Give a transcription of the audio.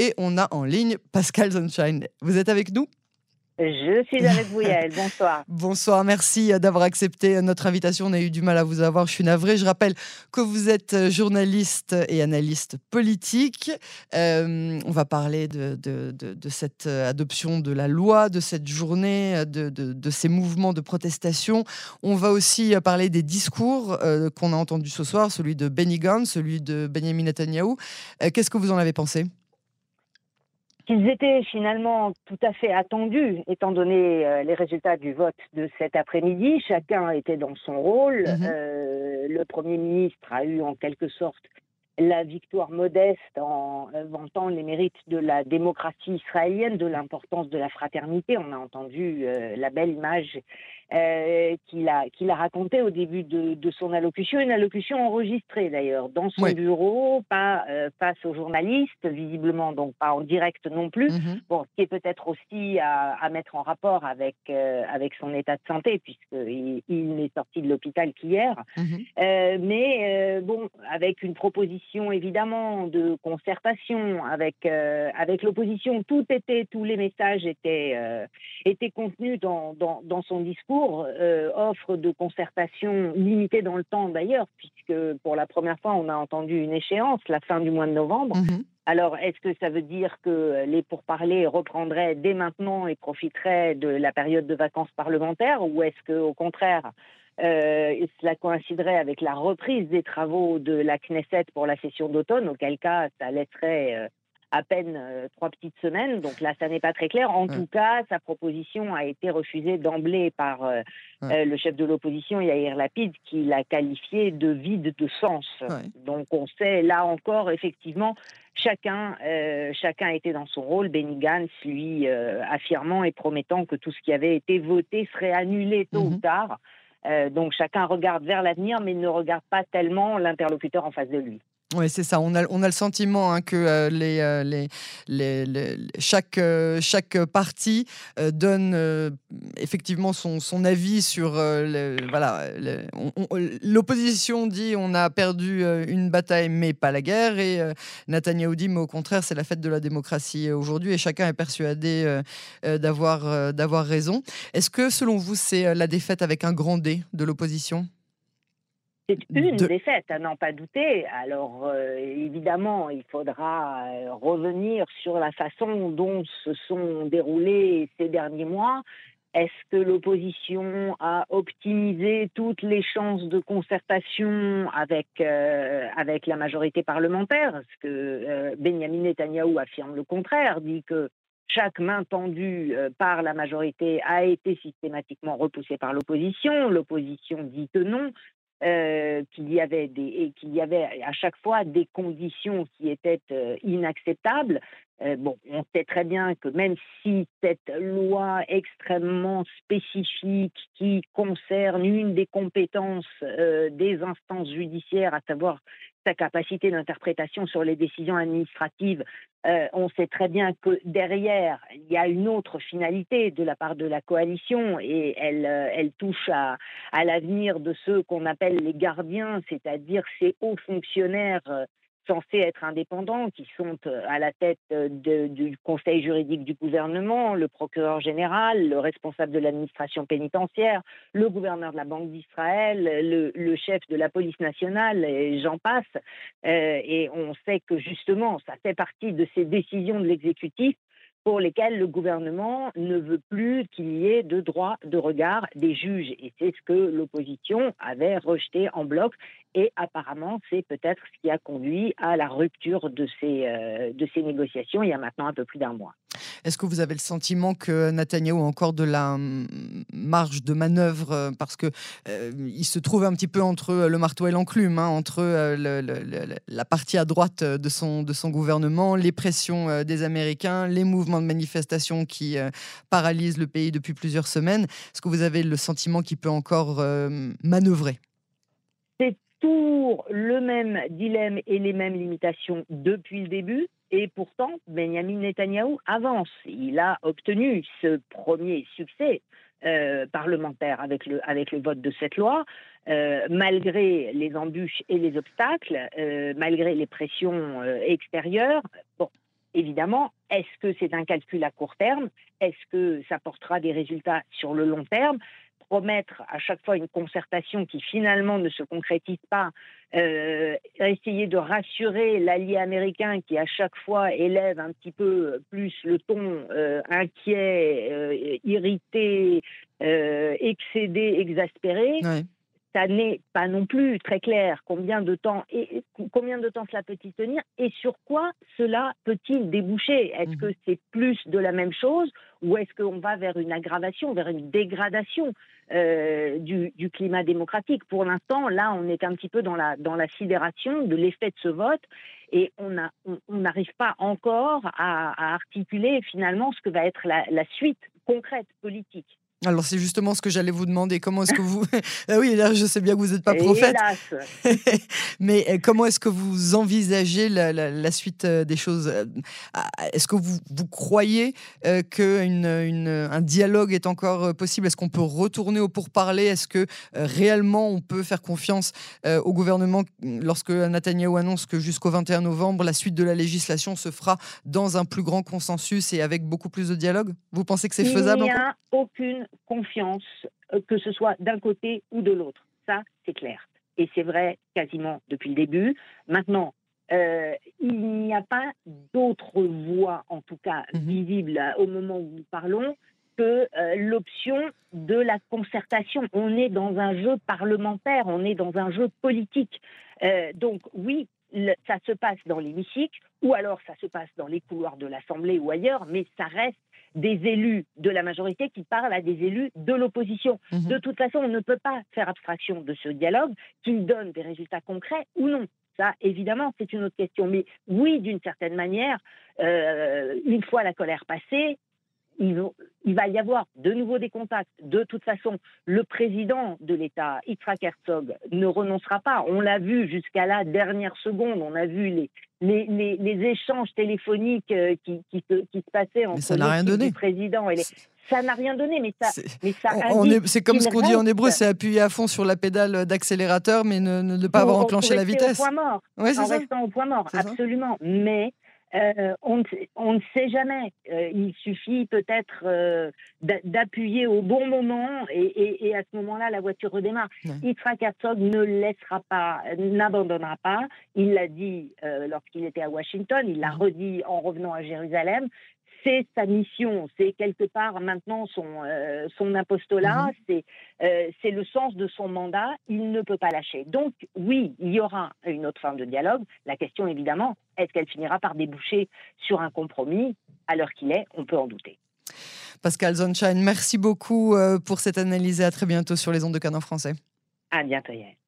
et on a en ligne Pascal Sunshine. Vous êtes avec nous? Je suis avec vous, Yael. Bonsoir. Bonsoir, merci d'avoir accepté notre invitation. On a eu du mal à vous avoir, je suis navrée. Je rappelle que vous êtes journaliste et analyste politique. Euh, on va parler de, de, de, cette adoption de la loi, de cette journée, de, ces mouvements de protestation. On va aussi parler des discours euh, qu'on a entendus ce soir, celui de Benny Gantz, celui de Benjamin Netanyahu. Euh, qu'est-ce que vous en avez pensé? Qu'ils étaient finalement tout à fait attendus, étant donné euh, les résultats du vote de cet après-midi. Chacun était dans son rôle. Mhm. Euh, le Premier ministre a eu en quelque sorte la victoire modeste en vantant les mérites de la démocratie israélienne, de l'importance de la fraternité. On a entendu euh, la belle image euh, qu'il a, qu'il a raconté au début de, de, son allocution, une allocution enregistrée d'ailleurs, dans son bureau, pas euh, face aux journalistes, visiblement, donc pas en direct non plus. Mm-hmm. Bon, ce qui est peut-être aussi à, à, mettre en rapport avec, euh, avec son état de santé, puisqu'il il n'est sorti de l'hôpital qu'hier. Mm-hmm. mais bon, avec une proposition évidemment de concertation avec, avec l'opposition, tout était, tous les messages étaient, étaient contenus dans, dans, dans son discours. Euh, offre de concertation limitée dans le temps d'ailleurs, puisque pour la première fois, on a entendu une échéance, la fin du mois de novembre. Mhm. Alors, est-ce que ça veut dire que les pourparlers reprendraient dès maintenant et profiteraient de la période de vacances parlementaires, ou est-ce que, au contraire, euh, cela coïnciderait avec la reprise des travaux de la Knesset pour la session d'automne, auquel cas ça laisserait euh, à peine euh, trois petites semaines. Donc là, ça n'est pas très clair. En tout cas, sa proposition a été refusée d'emblée par euh, euh, le chef de l'opposition, Yair Lapid, qui l'a qualifié de vide de sens. Donc on sait là encore, effectivement, chacun, chacun était dans son rôle. Benny Gantz, lui, affirmant et promettant que tout ce qui avait été voté serait annulé tôt ou mhm. tard. Donc chacun regarde vers l'avenir, mais ne regarde pas tellement l'interlocuteur en face de lui. Oui, c'est ça. On a, on a le sentiment hein, que euh, les, euh, les, les, chaque, euh, chaque parti donne effectivement son, son, avis sur. voilà, l'opposition dit on a perdu une bataille mais pas la guerre, et Netanyahu dit mais au contraire c'est la fête de la démocratie aujourd'hui, et chacun est persuadé d'avoir d'avoir raison. Est-ce que selon vous c'est la défaite avec un grand D de l'opposition? C'est une défaite, à n'en pas douter. Alors, euh, évidemment, il faudra euh, revenir sur la façon dont se sont déroulés ces derniers mois. Est-ce que l'opposition a optimisé toutes les chances de concertation avec, euh, avec la majorité parlementaire? Parce que Benjamin Netanyahou affirme le contraire, dit que chaque main tendue par la majorité a été systématiquement repoussée par l'opposition. L'opposition dit que non. Euh, qu'il y avait des qu'il y avait à chaque fois des conditions qui étaient euh, inacceptables. Euh, bon, on sait très bien que même si cette loi extrêmement spécifique qui concerne une des compétences des instances judiciaires, à savoir sa capacité d'interprétation sur les décisions administratives, euh, on sait très bien que derrière, il y a une autre finalité de la part de la coalition et elle, euh, touche à, à l'avenir de ceux qu'on appelle les gardiens, c'est-à-dire ces hauts fonctionnaires euh, censés être indépendants, qui sont euh, à la tête euh, du conseil juridique du gouvernement, le procureur général, le responsable de l'administration pénitentiaire, le gouverneur de la Banque d'Israël, le, chef de la police nationale, et j'en passe. Euh, et on sait que justement, ça fait partie de ces décisions de l'exécutif pour lesquelles le gouvernement ne veut plus qu'il y ait de droit de regard des juges. Et c'est ce que l'opposition avait rejeté en bloc et apparemment, c'est peut-être ce qui a conduit à la rupture de ces, euh, de ces négociations il y a maintenant un peu plus d'un mois. Est-ce que vous avez le sentiment que Netanyahu a encore de la marge de manœuvre euh, parce que euh, il se trouve un petit peu entre le marteau et l'enclume, hein, entre la partie à droite de son, de son gouvernement, les pressions des Américains, les mouvements de manifestation qui paralysent le pays depuis plusieurs semaines. Est-ce que vous avez le sentiment qu'il peut encore manœuvrer? Toujours le même dilemme et les mêmes limitations depuis le début. Et pourtant, Benjamin Netanyahou avance. Il a obtenu ce premier succès euh, parlementaire avec le, avec le vote de cette loi, euh, malgré les embûches et les obstacles, euh, malgré les pressions extérieures. Bon, évidemment, est-ce que c'est un calcul à court terme? Est-ce que ça portera des résultats sur le long terme? Promettre à chaque fois une concertation qui finalement ne se concrétise pas, euh, essayer de rassurer l'allié américain qui à chaque fois élève un petit peu plus le ton euh, inquiet, euh, irrité, excédé, exaspéré ça n'est pas non plus très clair combien de temps et combien de temps cela peut-il tenir et sur quoi cela peut-il déboucher. Est-ce mmh que c'est plus de la même chose ou est-ce qu'on va vers une aggravation, vers une dégradation euh, du, climat démocratique? Pour l'instant, là, on est un petit peu dans la dans la sidération de l'effet de ce vote et on n'arrive pas encore à, articuler finalement ce que va être la suite concrète politique. Alors c'est justement ce que j'allais vous demander. Comment est-ce que vous... ah oui, là je sais bien que vous n'êtes pas prophète. Mais euh, comment est-ce que vous envisagez la, suite euh, des choses euh, Est-ce que vous, vous croyez qu'un dialogue est encore possible? Est-ce qu'on peut retourner au pourparler Est-ce que réellement on peut faire confiance au gouvernement lorsque Netanyahu annonce que jusqu'au 21 novembre, la suite de la législation se fera dans un plus grand consensus et avec beaucoup plus de dialogue? Vous pensez que c'est faisable Il n'y a aucune confiance, euh, que ce soit d'un côté ou de l'autre. Ça, c'est clair. Et c'est vrai quasiment depuis le début. Maintenant, euh, il n'y a pas d'autre voie, en tout cas mhm. visible euh, au moment où nous parlons, que l'option de la concertation. On est dans un jeu parlementaire, on est dans un jeu politique. donc oui, ça se passe dans l'hémicycle, ou alors ça se passe dans les couloirs de l'Assemblée ou ailleurs, mais ça reste des élus de la majorité qui parlent à des élus de l'opposition. Mhm. De toute façon, on ne peut pas faire abstraction de ce dialogue, qu'il donne des résultats concrets ou non. Ça, évidemment, c'est une autre question. Mais oui, d'une certaine manière, euh, une fois la colère passée, il, va y avoir de nouveau des contacts. De toute façon, le président de l'État, Yitzhak Herzog, ne renoncera pas. On l'a vu jusqu'à la dernière seconde. On a vu les, les, échanges téléphoniques euh, qui, qui, se, qui se passaient entre le président et les ça n'a rien donné, mais ça, c'est comme ce qu'on dit en hébreu, c'est appuyer à fond sur la pédale d'accélérateur, mais ne, ne, pas avoir enclenché la vitesse. Au point mort. Ouais, en restant au point mort, absolument. Mais euh, on, ne sait jamais. Euh, il suffit peut-être euh, d'appuyer au bon moment et, à ce moment-là, la voiture redémarre. Ouais. Herzog ne laissera pas, n'abandonnera pas. Il l'a dit lorsqu'il était à Washington, il l'a redit en revenant à Jérusalem c'est sa mission, c'est quelque part maintenant son, euh, son apostolat, mhm. euh, c'est le sens de son mandat, il ne peut pas lâcher. Donc oui, il y aura une autre forme de dialogue. La question évidemment, est-ce qu'elle finira par déboucher sur un compromis? À l'heure qu'il est, on peut en douter. Pascal Zonshine, merci beaucoup euh, pour cette analyse et à très bientôt sur les ondes de Canon français. À bientôt, Yael.